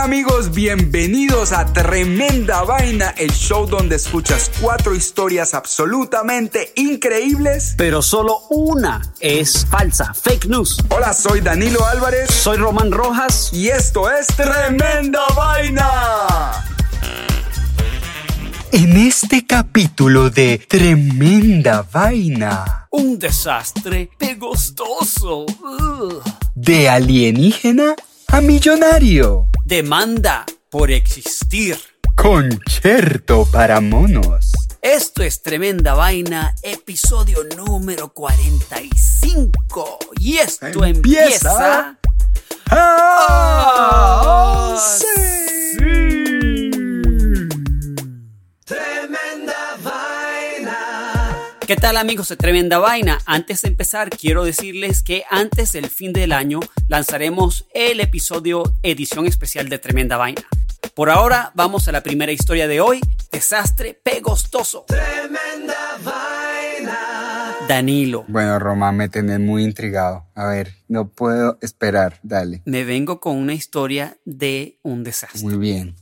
Hola amigos, bienvenidos a Tremenda Vaina, el show donde escuchas cuatro historias absolutamente increíbles. pero solo una es falsa, fake news. Hola, soy Danilo Álvarez Soy Román Rojas. y esto es Tremenda Vaina. En este capítulo de Tremenda Vaina, Un desastre pegostoso. Ugh. de alienígena a millonario, Demanda por existir. concierto para monos. Esto es Tremenda Vaina, episodio número 45. Y esto Empieza. empieza... ¡Ah, sí! Tremenda ¿Qué tal amigos de Tremenda Vaina? Antes de empezar quiero decirles que antes del fin del año lanzaremos el episodio edición especial de Tremenda Vaina. Por ahora vamos a la primera historia de hoy, desastre pegostoso. Tremenda vaina. Danilo, Bueno, Román, me tenés muy intrigado. A ver, no puedo esperar. Dale. me vengo con una historia de un desastre. Muy bien.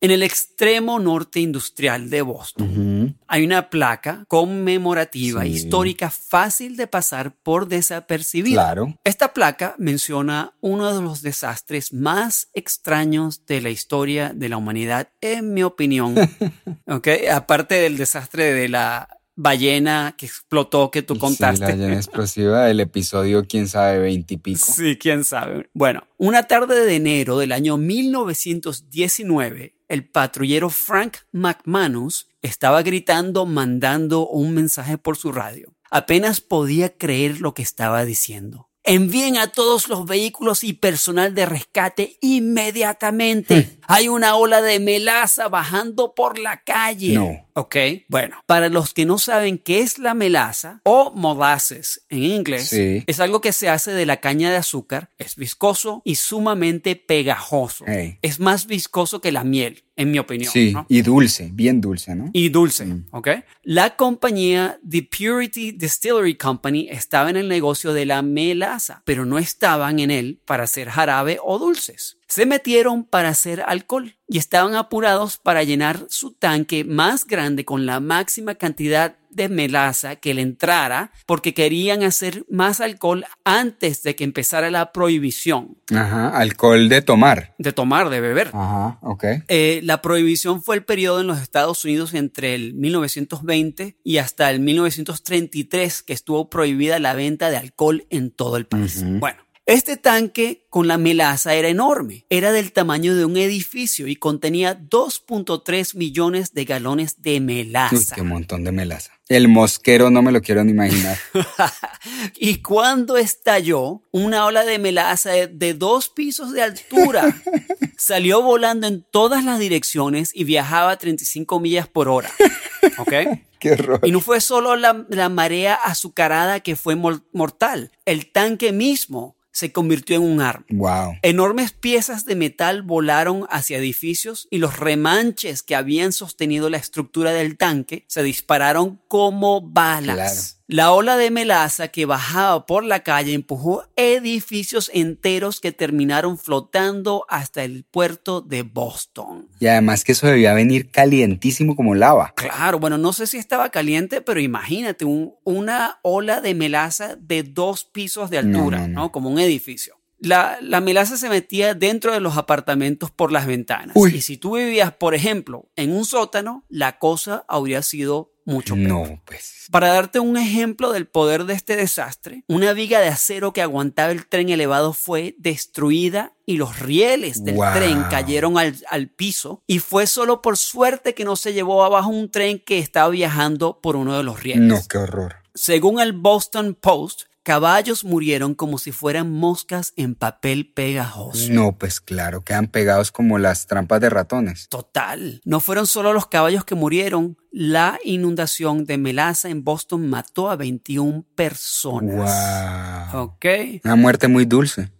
En el extremo norte industrial de Boston hay una placa conmemorativa Sí. histórica fácil de pasar por desapercibida. Claro. Esta placa menciona uno de los desastres más extraños de la historia de la humanidad, en mi opinión. ¿Ok? Aparte del desastre de la ballena que explotó que tú Sí, contaste. la llena explosiva del episodio, quién sabe, veintipico. Sí, quién sabe. Bueno, una tarde de enero del año 1919, el patrullero Frank McManus estaba gritando, mandando un mensaje por su radio. Apenas podía creer lo que estaba diciendo. Envíen a todos los vehículos y personal de rescate inmediatamente. Hay una ola de melaza bajando por la calle. No. Ok, bueno, para los que no saben qué es la melaza o molasses en inglés, Sí. es algo que se hace de la caña de azúcar, es viscoso y sumamente pegajoso. Es más viscoso que la miel, en mi opinión. Sí, ¿no? y dulce, bien dulce, ¿no? Y dulce, Mm. ¿ok? La compañía The Purity Distillery Company estaba en el negocio de la melaza, pero no estaban en él para hacer jarabe o dulces. Se metieron para hacer alcohol y estaban apurados para llenar su tanque más grande con la máxima cantidad de melaza que le entrara porque querían hacer más alcohol antes de que empezara la prohibición Ajá, alcohol de tomar. de tomar, de beber. Ajá, ok. Eh, la prohibición fue el periodo en los Estados Unidos entre el 1920 y hasta el 1933 que estuvo prohibida la venta de alcohol en todo el país. Bueno, este tanque con la melaza era enorme, era del tamaño de un edificio y contenía 2.3 millones de galones de Uy, melaza. qué montón de melaza. El mosquero no me lo quiero ni imaginar. y cuando estalló, una ola de melaza de, de dos pisos de altura salió volando en todas las direcciones y viajaba a 35 millas por hora. ¿Ok? qué horror. Y no fue solo la, la marea azucarada que fue mor- mortal, el tanque mismo se convirtió en un arma. Wow. Enormes piezas de metal volaron hacia edificios y los remanches que habían sostenido la estructura del tanque se dispararon como balas. Claro. La ola de melaza que bajaba por la calle empujó edificios enteros que terminaron flotando hasta el puerto de Boston. Y además que eso debía venir calientísimo como lava. Claro, bueno, no sé si estaba caliente, pero imagínate un- una ola de melaza de dos pisos de No, altura, no, ¿no? no. Como un edificio. La, la melaza se metía dentro de los apartamentos por las ventanas. Uy. Y si tú vivías, por ejemplo, en un sótano, la cosa habría sido mucho peor. No, pues. Para darte un ejemplo del poder de este desastre, una viga de acero que aguantaba el tren elevado fue destruida y los rieles del Wow. tren cayeron al, al piso y fue solo por suerte que no se llevó abajo un tren que estaba viajando por uno de los rieles. No, qué horror. Según el Boston Post, caballos murieron como si fueran moscas en papel pegajoso. No, pues claro, quedan pegados como las trampas de ratones. Total. No fueron solo los caballos que murieron. La inundación de melaza en Boston mató a 21 personas. Wow. Ok. Una muerte muy dulce.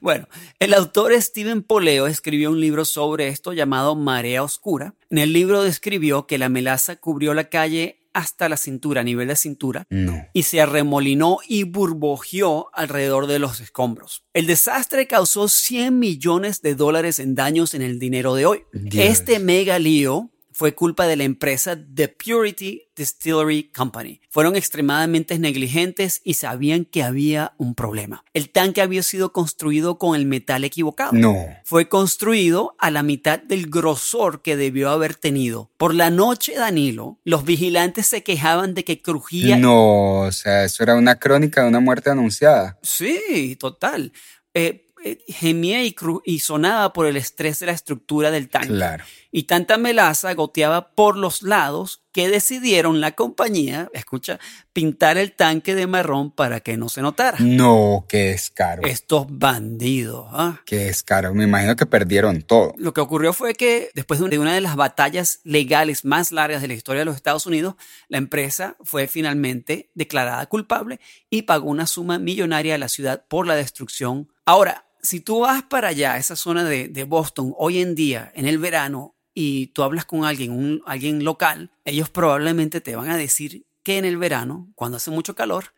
Bueno, el autor Steven Poleo escribió un libro sobre esto llamado Marea Oscura. En el libro describió que la melaza cubrió la calle hasta la cintura, a nivel de cintura, No. y se arremolinó y burbujeó alrededor de los escombros. El desastre causó 100 millones de dólares en daños en el dinero de hoy. Dios. Este mega lío fue culpa de la empresa The Purity Distillery Company. Fueron extremadamente negligentes y sabían que había un problema. El tanque había sido construido con el metal equivocado No. fue construido a la mitad del grosor que debió haber tenido. Por la noche, Danilo, los vigilantes se quejaban de que crujía. No, o sea, eso era una crónica de una muerte anunciada. Sí, total. Eh, gemía y, cru- y sonaba por el estrés de la estructura del tanque. Claro. Y tanta melaza goteaba por los lados que decidieron la compañía, escucha, pintar el tanque de marrón para que no se notara. No, qué descaro. Estos bandidos, ¿ah? Qué descaro. Me imagino que perdieron todo. Lo que ocurrió fue que después de una de las batallas legales más largas de la historia de los Estados Unidos, la empresa fue finalmente declarada culpable y pagó una suma millonaria a la ciudad por la destrucción. Ahora, si tú vas para allá, esa zona de, de Boston, hoy en día, en el verano, y tú hablas con alguien, un, alguien local, ellos probablemente te van a decir que en el verano, cuando hace mucho calor,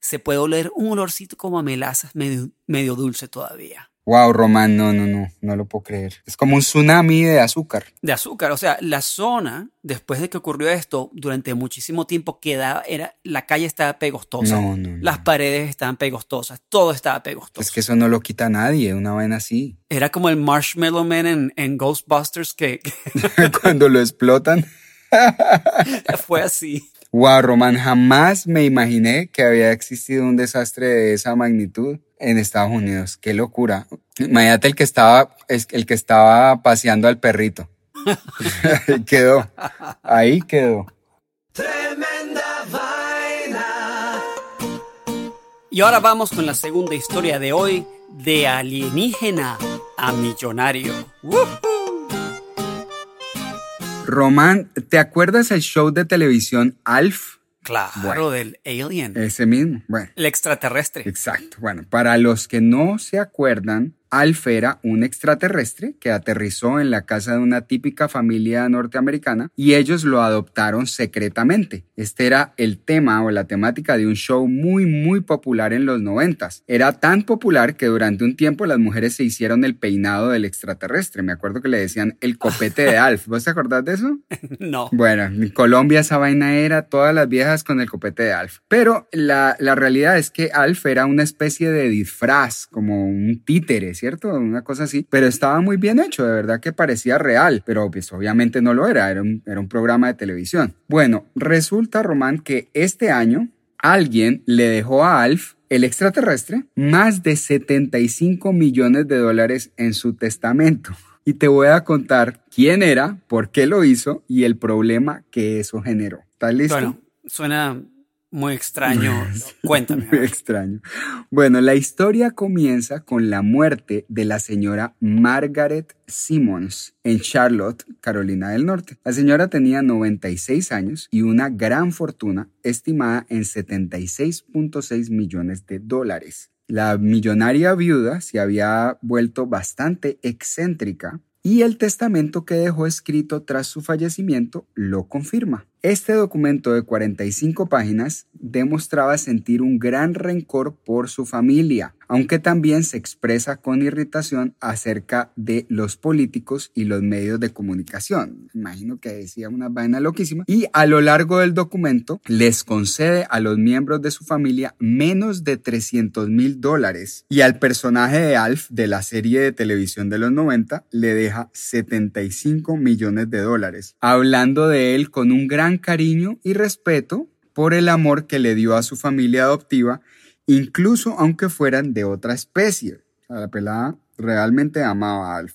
se puede oler un olorcito como a melazas medio, medio dulce todavía. Wow, Román, no, no, no, no lo puedo creer. Es como un tsunami de azúcar. de azúcar. O sea, la zona, después de que ocurrió esto, durante muchísimo tiempo quedaba, era, la calle estaba pegostosa. No, no, no. Las paredes estaban pegostosas, todo estaba pegostoso. Es que eso no lo quita nadie, una vaina así. Era como el Marshmallow Man en, en Ghostbusters que, Cuando lo explotan. fue así. Wow, Román, jamás me imaginé que había existido un desastre de esa magnitud en Estados Unidos. Qué locura. Imagínate el que estaba, es- el que estaba paseando al perrito. quedó. Ahí quedó. Tremenda vaina. Y ahora vamos con la segunda historia de hoy, de alienígena a millonario. ¡Woohoo! Román, ¿te acuerdas el show de televisión Alf? Claro, Bueno. del alien, Ese mismo. Bueno. el extraterrestre. Exacto. Bueno, para los que no se acuerdan, Alf era un extraterrestre que aterrizó en la casa de una típica familia norteamericana y ellos lo adoptaron secretamente. Este era el tema o la temática de un show muy muy popular en los noventas. Era tan popular que durante un tiempo las mujeres se hicieron el peinado del extraterrestre. Me acuerdo que le decían el copete de Alf. ¿Vos te acordás de eso? No. Bueno, en Colombia esa vaina era todas las viejas con el copete de Alf. Pero la, la realidad es que Alf era una especie de disfraz, como un títere, ¿cierto? Una cosa así. Pero estaba muy bien hecho, de verdad que parecía real. Pero pues obviamente no lo era, era un, era un programa de televisión. Bueno, resulta, Román, que este año alguien le dejó a Alf el extraterrestre más de 75 millones de dólares en su testamento. Y te voy a contar quién era, por qué lo hizo y el problema que eso generó. ¿Estás listo? Bueno, suena muy extraño. Cuéntame. Muy extraño. Bueno, la historia comienza con la muerte de la señora Margaret Simmons en Charlotte, Carolina del Norte. La señora tenía 96 años y una gran fortuna estimada en 76.6 millones de dólares. La millonaria viuda se había vuelto bastante excéntrica y el testamento que dejó escrito tras su fallecimiento lo confirma. Este documento de 45 páginas demostraba sentir un gran rencor por su familia, aunque también se expresa con irritación acerca de los políticos y los medios de comunicación. Imagino que decía una vaina loquísima. Y a lo largo del documento les concede a los miembros de su familia menos de 300 mil dólares y al personaje de Alf de la serie de televisión de los 90 le deja 75 millones de dólares, hablando de él con un gran cariño y respeto por el amor que le dio a su familia adoptiva incluso aunque fueran de otra especie. la pelada realmente amaba a Alf.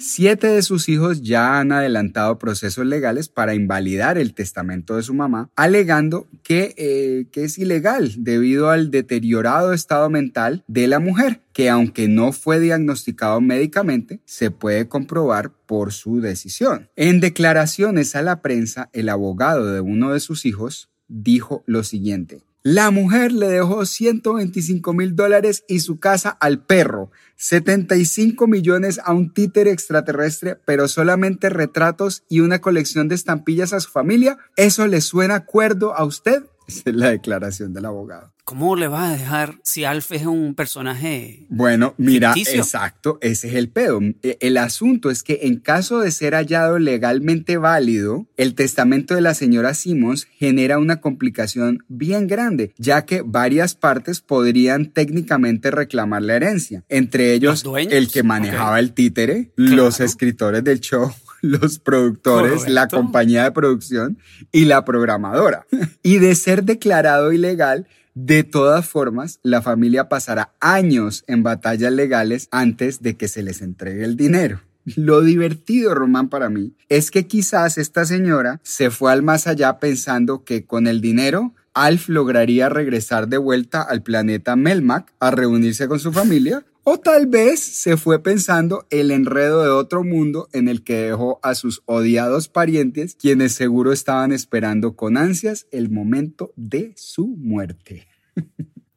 Siete de sus hijos ya han adelantado procesos legales para invalidar el testamento de su mamá, alegando que, eh, que, es ilegal debido al deteriorado estado mental de la mujer, que aunque no fue diagnosticado médicamente, se puede comprobar por su decisión. En declaraciones a la prensa, el abogado de uno de sus hijos dijo lo siguiente. La mujer le dejó 125 mil dólares y su casa al perro, 75 millones a un títere extraterrestre, pero solamente retratos y una colección de estampillas a su familia. ¿Eso le suena acuerdo a usted? Esa es la declaración del abogado. ¿Cómo le vas a dejar si Alf es un personaje? Bueno, mira, exacto, ese es el pedo. E, el asunto es que en caso de ser hallado legalmente válido, el testamento de la señora Simmons genera una complicación bien grande, ya que varias partes podrían técnicamente reclamar la herencia, entre ellos el que manejaba el títere, los escritores del show los productores, la compañía de producción y la programadora. Y de ser declarado ilegal, de todas formas, la familia pasará años en batallas legales antes de que se les entregue el dinero. Lo divertido, Román, para mí, es que quizás esta señora se fue al más allá pensando que con el dinero Alf lograría regresar de vuelta al planeta Melmac a reunirse con su familia o tal vez se fue pensando el enredo de otro mundo en el que dejó a sus odiados parientes, quienes seguro estaban esperando con ansias el momento de su muerte.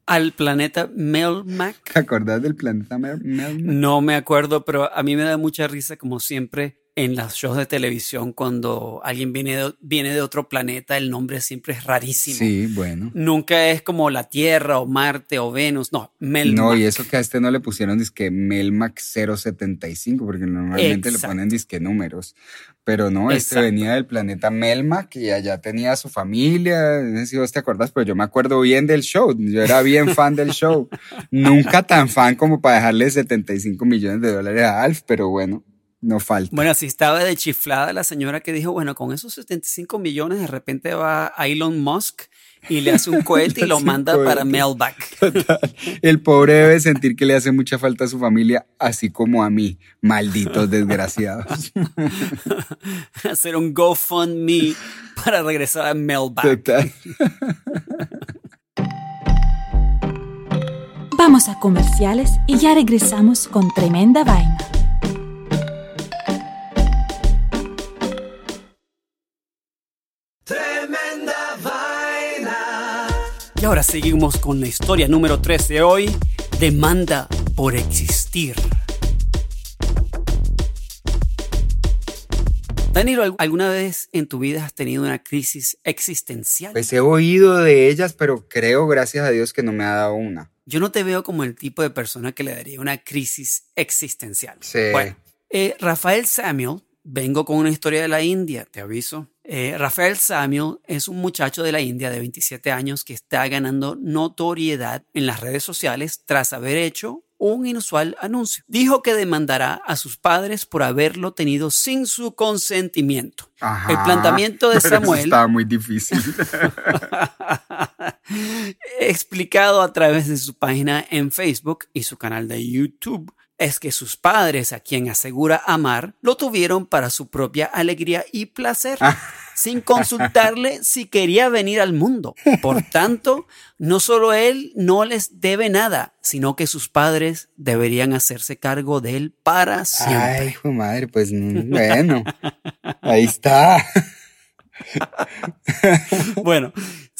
Al planeta Melmac. ¿Te acordás del planeta Melmac? No me acuerdo, pero a mí me da mucha risa, como siempre, en los shows de televisión cuando alguien viene de, viene de otro planeta, el nombre siempre es rarísimo. Sí, bueno. Nunca es como la Tierra o Marte o Venus, no, Melmac. No, y eso que a este no le pusieron disque Melmac 075, porque normalmente le ponen disque números. Pero no, este venía del planeta Melmac y allá tenía su familia. No sé si vos te acuerdas, pero yo me acuerdo bien del show. Yo era bien fan del show. Nunca tan fan como para dejarle 75 millones de dólares a Alf, pero bueno. No falta. Bueno, si estaba de chiflada la señora que dijo, bueno, con esos 75 millones de repente va a Elon Musk y le hace un cohete y lo manda para Melback. El pobre debe sentir que le hace mucha falta a su familia, así como a mí, malditos desgraciados. Hacer un GoFundMe para regresar a Melback. Vamos a comerciales y ya regresamos con tremenda vaina. Y ahora seguimos con la historia número 3 de hoy, demanda por existir. Danilo, ¿alguna vez en tu vida has tenido una crisis existencial? Pues he oído de ellas, pero creo, gracias a Dios, que no me ha dado una. Yo no te veo como el tipo de persona que le daría una crisis existencial. Sí. Bueno, eh, Rafael Samuel, vengo con una historia de la India, te aviso. Eh, Rafael Samuel es un muchacho de la India de 27 años que está ganando notoriedad en las redes sociales tras haber hecho un inusual anuncio. Dijo que demandará a sus padres por haberlo tenido sin su consentimiento. el planteamiento de Samuel estaba muy difícil. explicado a través de su página en Facebook y su canal de YouTube es que sus padres, a quien asegura amar, lo tuvieron para su propia alegría y placer, ah. sin consultarle si quería venir al mundo. Por tanto, no solo él no les debe nada, sino que sus padres deberían hacerse cargo de él para siempre. Ay, hijo madre, pues bueno, ahí está. bueno,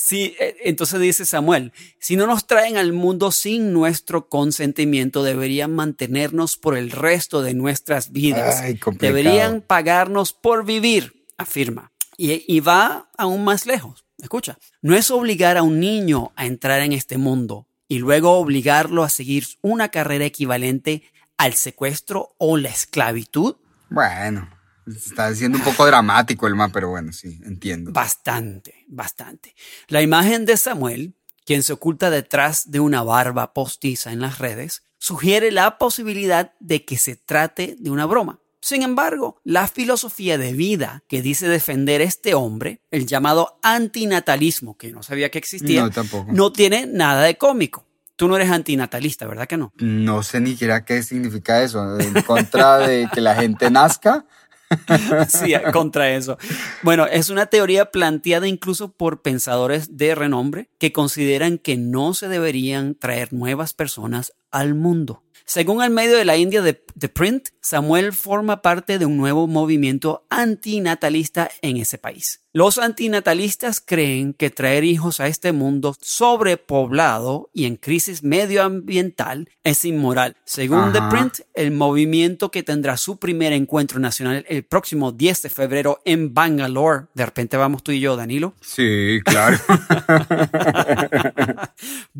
sí, e, entonces dice Samuel, si no nos traen al mundo sin nuestro consentimiento, deberían mantenernos por el resto de nuestras vidas. deberían pagarnos por vivir, afirma. Y, y va aún más lejos. Escucha, no es obligar a un niño a entrar en este mundo y luego obligarlo a seguir una carrera equivalente al secuestro o la esclavitud. Bueno, está siendo un poco dramático el man, pero bueno, sí, entiendo. Bastante, bastante. La imagen de Samuel, quien se oculta detrás de una barba postiza en las redes, sugiere la posibilidad de que se trate de una broma. Sin embargo, la filosofía de vida que dice defender este hombre, el llamado antinatalismo, que no sabía que existía, No, tampoco. no tiene nada de cómico. Tú no eres antinatalista, ¿verdad que no? No sé ni siquiera qué significa eso. En contra de que la gente nazca. contra eso. Bueno, es una teoría planteada incluso por pensadores de renombre que consideran que no se deberían traer nuevas personas al mundo. Según el medio de la India de The Print, Samuel forma parte de un nuevo movimiento antinatalista en ese país. Los antinatalistas creen que traer hijos a este mundo sobrepoblado y en crisis medioambiental es inmoral. Según The. Print, el movimiento que tendrá su primer encuentro nacional el próximo 10 de febrero en Bangalore. De repente vamos tú y yo, Danilo. Sí, claro.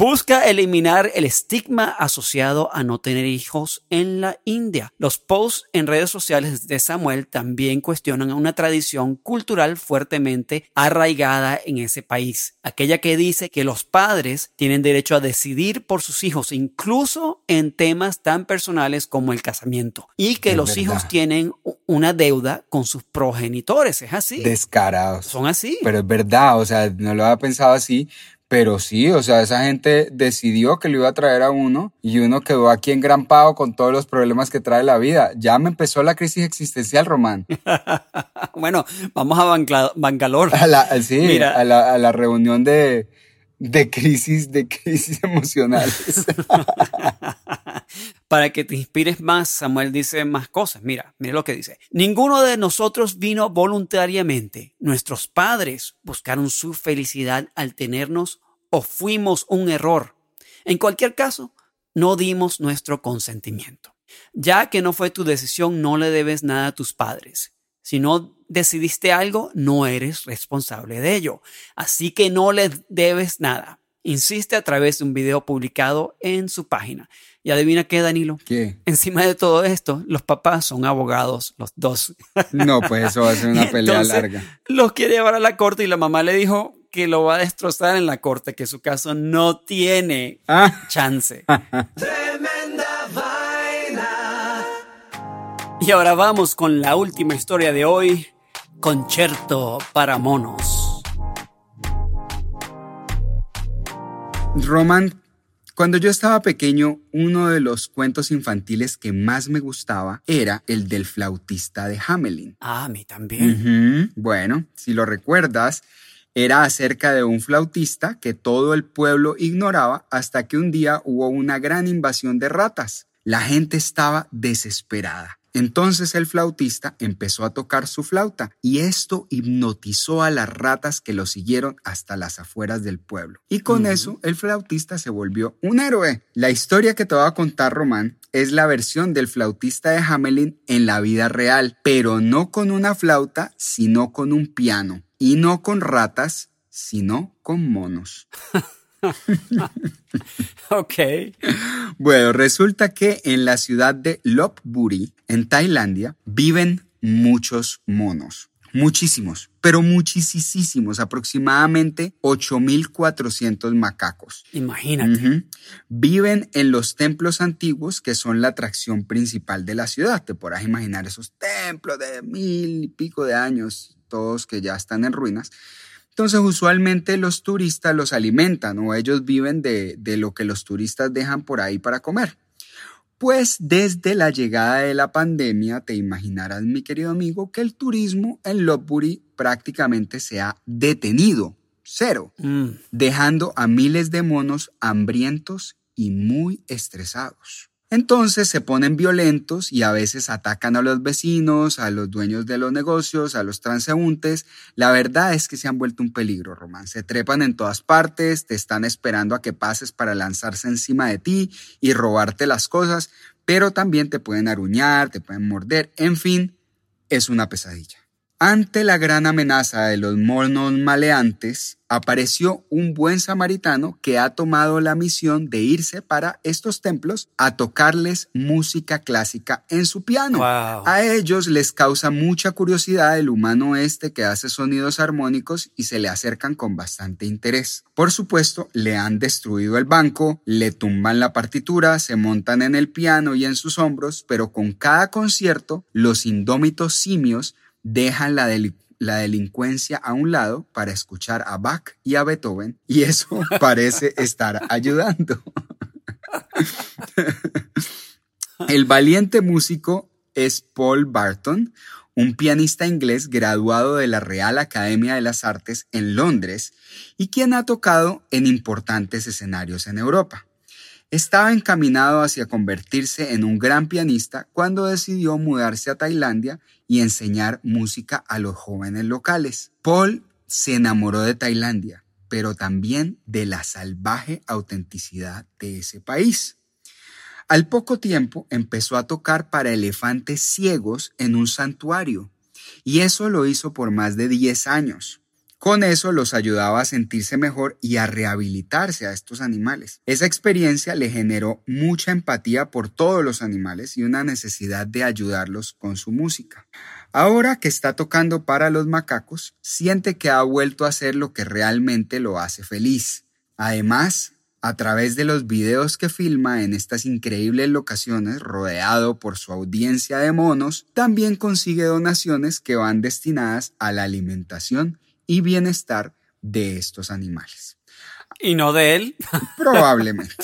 Busca eliminar el estigma asociado a no tener hijos en la India. Los posts en redes sociales de Samuel también cuestionan una tradición cultural fuertemente arraigada en ese país, aquella que dice que los padres tienen derecho a decidir por sus hijos, incluso en temas tan personales como el casamiento, y que Es los verdad. hijos tienen una deuda con sus progenitores. Es así. Descarados. Son así. Pero es verdad, o sea, no lo había pensado así, pero sí, o sea, esa gente decidió que lo iba a traer a uno y uno quedó aquí engrampado con todos los problemas que trae la vida. Ya me empezó la crisis existencial, Román. bueno, vamos a Bangla- Bangalore. A la, sí, Mira. a la, a la reunión de, de crisis, de crisis emocionales. Para que te inspires más, Samuel dice más cosas. Mira, mira lo que dice. Ninguno de nosotros vino voluntariamente. Nuestros padres buscaron su felicidad al tenernos o fuimos un error. En cualquier caso, no dimos nuestro consentimiento. Ya que no fue tu decisión, no le debes nada a tus padres. Si no decidiste algo, no eres responsable de ello. Así que no le debes nada. Insiste a través de un video publicado en su página. Y adivina qué, Danilo. ¿Qué? Encima de todo esto, los papás son abogados, los dos. No, pues eso va a ser una pelea Entonces, larga. Los quiere llevar a la corte y la mamá le dijo que lo va a destrozar en la corte, que su caso no tiene Ah, chance. Tremenda vaina. Y ahora vamos con la última historia de hoy, Concierto para monos. Román, cuando yo estaba pequeño, uno de los cuentos infantiles que más me gustaba era el del flautista de Hamelin. Ah, a mí también. Bueno, si lo recuerdas, era acerca de un flautista que todo el pueblo ignoraba hasta que un día hubo una gran invasión de ratas. La gente estaba desesperada. Entonces el flautista empezó a tocar su flauta y esto hipnotizó a las ratas que lo siguieron hasta las afueras del pueblo. Y con eso el flautista se volvió un héroe. La historia que te voy a contar, Román, es la versión del flautista de Hamelin en la vida real, pero no con una flauta, sino con un piano. Y no con ratas, sino con monos. Ok. Bueno, resulta que en la ciudad de Lopburi, en Tailandia, viven muchos monos. Muchísimos, pero muchísimos, aproximadamente 8.400 macacos. Imagínate. Viven en los templos antiguos que son la atracción principal de la ciudad. Te podrás imaginar esos templos de mil y pico de años, todos que ya están en ruinas. Entonces, usualmente los turistas los alimentan o ellos viven de, de lo que los turistas dejan por ahí para comer. Pues desde la llegada de la pandemia, te imaginarás, mi querido amigo, que el turismo en Lopburi prácticamente se ha detenido, cero, Mm, dejando a miles de monos hambrientos y muy estresados. Entonces se ponen violentos y a veces atacan a los vecinos, a los dueños de los negocios, a los transeúntes. La verdad es que se han vuelto un peligro, Román. Se trepan en todas partes, te están esperando a que pases para lanzarse encima de ti y robarte las cosas, pero también te pueden aruñar, te pueden morder, en fin, es una pesadilla. Ante la gran amenaza de los monos maleantes, apareció un buen samaritano que ha tomado la misión de irse para estos templos a tocarles música clásica en su piano. Wow. A ellos les causa mucha curiosidad el humano este que hace sonidos armónicos y se le acercan con bastante interés. Por supuesto, le han destruido el banco, le tumban la partitura, se montan en el piano y en sus hombros, pero con cada concierto, los indómitos simios dejan la, deli- la delincuencia a un lado para escuchar a Bach y a Beethoven y eso parece estar ayudando. El valiente músico es Paul Barton, un pianista inglés graduado de la Real Academia de las Artes en Londres y quien ha tocado en importantes escenarios en Europa. Estaba encaminado hacia convertirse en un gran pianista cuando decidió mudarse a Tailandia y enseñar música a los jóvenes locales. Paul se enamoró de Tailandia, pero también de la salvaje autenticidad de ese país. Al poco tiempo empezó a tocar para elefantes ciegos en un santuario, y eso lo hizo por más de 10 años. Con eso los ayudaba a sentirse mejor y a rehabilitarse a estos animales. Esa experiencia le generó mucha empatía por todos los animales y una necesidad de ayudarlos con su música. Ahora que está tocando para los macacos, siente que ha vuelto a hacer lo que realmente lo hace feliz. Además, a través de los videos que filma en estas increíbles locaciones, rodeado por su audiencia de monos, también consigue donaciones que van destinadas a la alimentación y bienestar de estos animales. Y no de él. Probablemente.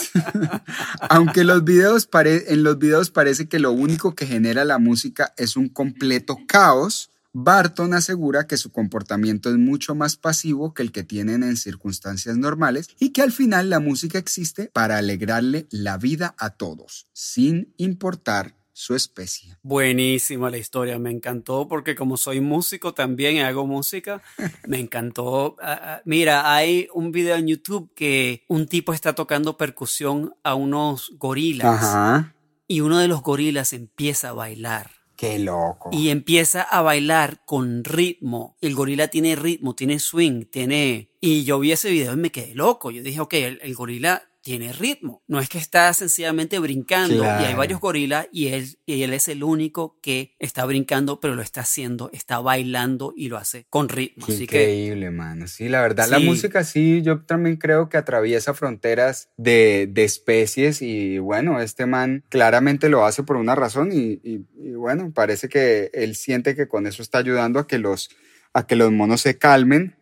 Aunque los videos pare- en los videos parece que lo único que genera la música es un completo caos, Barton asegura que su comportamiento es mucho más pasivo que el que tienen en circunstancias normales y que al final la música existe para alegrarle la vida a todos, sin importar su especie. Buenísima la historia, me encantó porque como soy músico también y hago música, me encantó. Ah, ah, Mira, hay un video en YouTube que un tipo está tocando percusión a unos gorilas y uno de los gorilas empieza a bailar. Qué loco. y empieza a bailar con ritmo. El gorila tiene ritmo, tiene swing, tiene... Y yo vi ese video y me quedé loco. Yo dije, ok, el, el gorila tiene ritmo. No es que está sencillamente brincando y hay varios gorilas y él, y él es el único que está brincando, pero lo está haciendo, está bailando y lo hace con ritmo. Qué Así que increíble, mano. Sí, la verdad, la Sí. música sí, yo también creo que atraviesa fronteras de, de especies y bueno, este man claramente lo hace por una razón y, y- y, bueno, parece que él siente que con eso está ayudando a que los, a que los monos se calmen,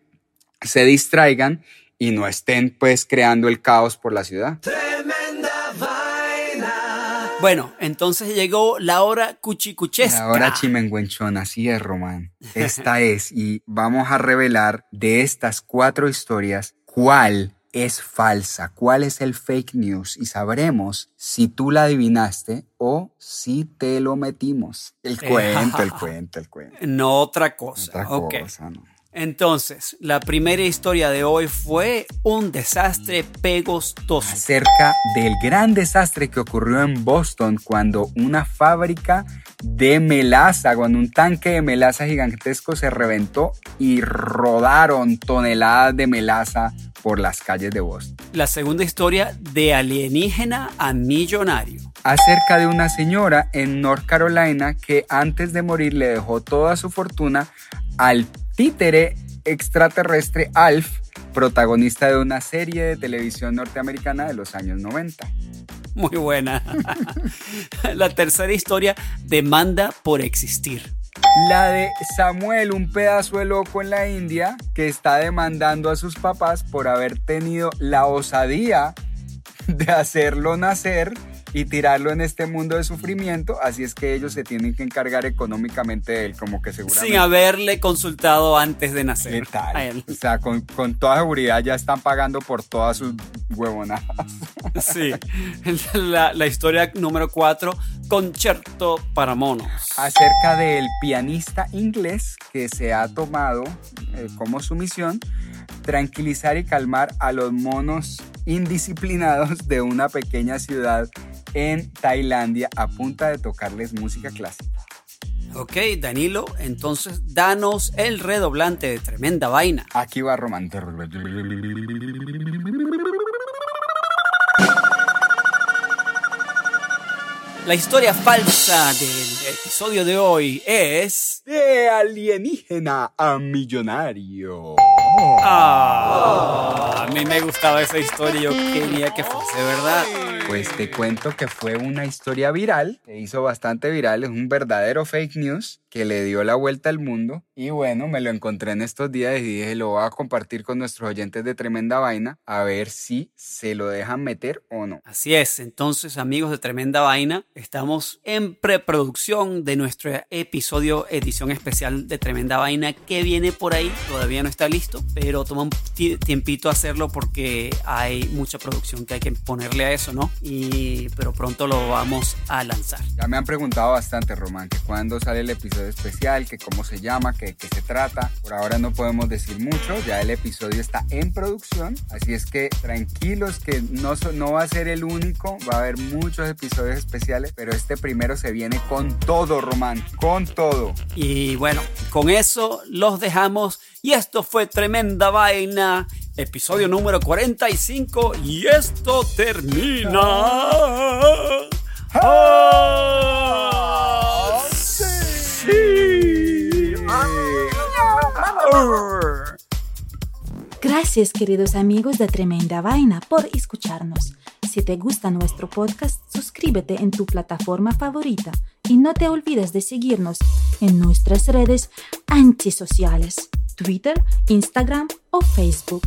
se distraigan y no estén pues creando el caos por la ciudad. Tremenda vaina. bueno, entonces llegó la hora cuchicuchesca. Ahora chimenguenchón, así es, Román. Esta es, y vamos a revelar de estas cuatro historias cuál es falsa, cuál es el fake news y sabremos si tú la adivinaste o si te lo metimos. El cuento, el cuento, el cuento. No otra cosa. Otra cosa, ¿no? Entonces, la primera historia de hoy fue un desastre pegostoso. acerca del gran desastre que ocurrió en Boston cuando una fábrica de melaza, cuando un tanque de melaza gigantesco se reventó y rodaron toneladas de melaza por las calles de Boston. La segunda historia de alienígena a millonario. Acerca de una señora en North Carolina que antes de morir le dejó toda su fortuna al títere extraterrestre Alf, protagonista de una serie de televisión norteamericana de los años 90. Muy buena. la tercera historia demanda por existir. La de Samuel, un pedazo de loco en la India, que está demandando a sus papás por haber tenido la osadía de hacerlo nacer y tirarlo en este mundo de sufrimiento, así es que ellos se tienen que encargar económicamente de él, como que seguramente... Sin haberle consultado antes de ¿Qué nacer. tal? a él. O sea, con, con toda seguridad ya están pagando por todas sus huevonadas. Sí. La, la historia número cuatro, concierto para monos. acerca del pianista inglés que se ha tomado eh, como su misión tranquilizar y calmar a los monos indisciplinados de una pequeña ciudad en Tailandia a punta de tocarles música clásica. Ok, Danilo, entonces danos el redoblante de tremenda vaina. Aquí va Román. La historia falsa del episodio de hoy es... De alienígena a millonario. Ah, a mí me gustaba esa historia, yo quería que fuese verdad. Pues te cuento que fue una historia viral, se hizo bastante viral, es un verdadero fake news que le dio la vuelta al mundo. Y bueno, me lo encontré en estos días y dije, lo voy a compartir con nuestros oyentes de Tremenda Vaina, a ver si se lo dejan meter o no. Así es, entonces amigos de Tremenda Vaina, estamos en preproducción de nuestro episodio edición especial de Tremenda Vaina que viene por ahí, todavía no está listo, pero toma un tiempito hacerlo porque hay mucha producción que hay que ponerle a eso, ¿no? Y, pero pronto lo vamos a lanzar. Ya me han preguntado bastante, Román, que cuándo sale el episodio especial, que cómo se llama, que qué se trata. Por ahora no podemos decir mucho, ya el episodio está en producción, así es que tranquilos que no, no va a ser el único, va a haber muchos episodios especiales, pero este primero se viene con todo, Román, con todo. Y bueno, con eso los dejamos y esto fue tremenda vaina episodio número 45 y esto termina. ¡Ah! sí. Gracias queridos amigos de Tremenda Vaina por escucharnos. Si te gusta nuestro podcast, suscríbete en tu plataforma favorita y no te olvides de seguirnos en nuestras redes antisociales, Twitter, Instagram o Facebook.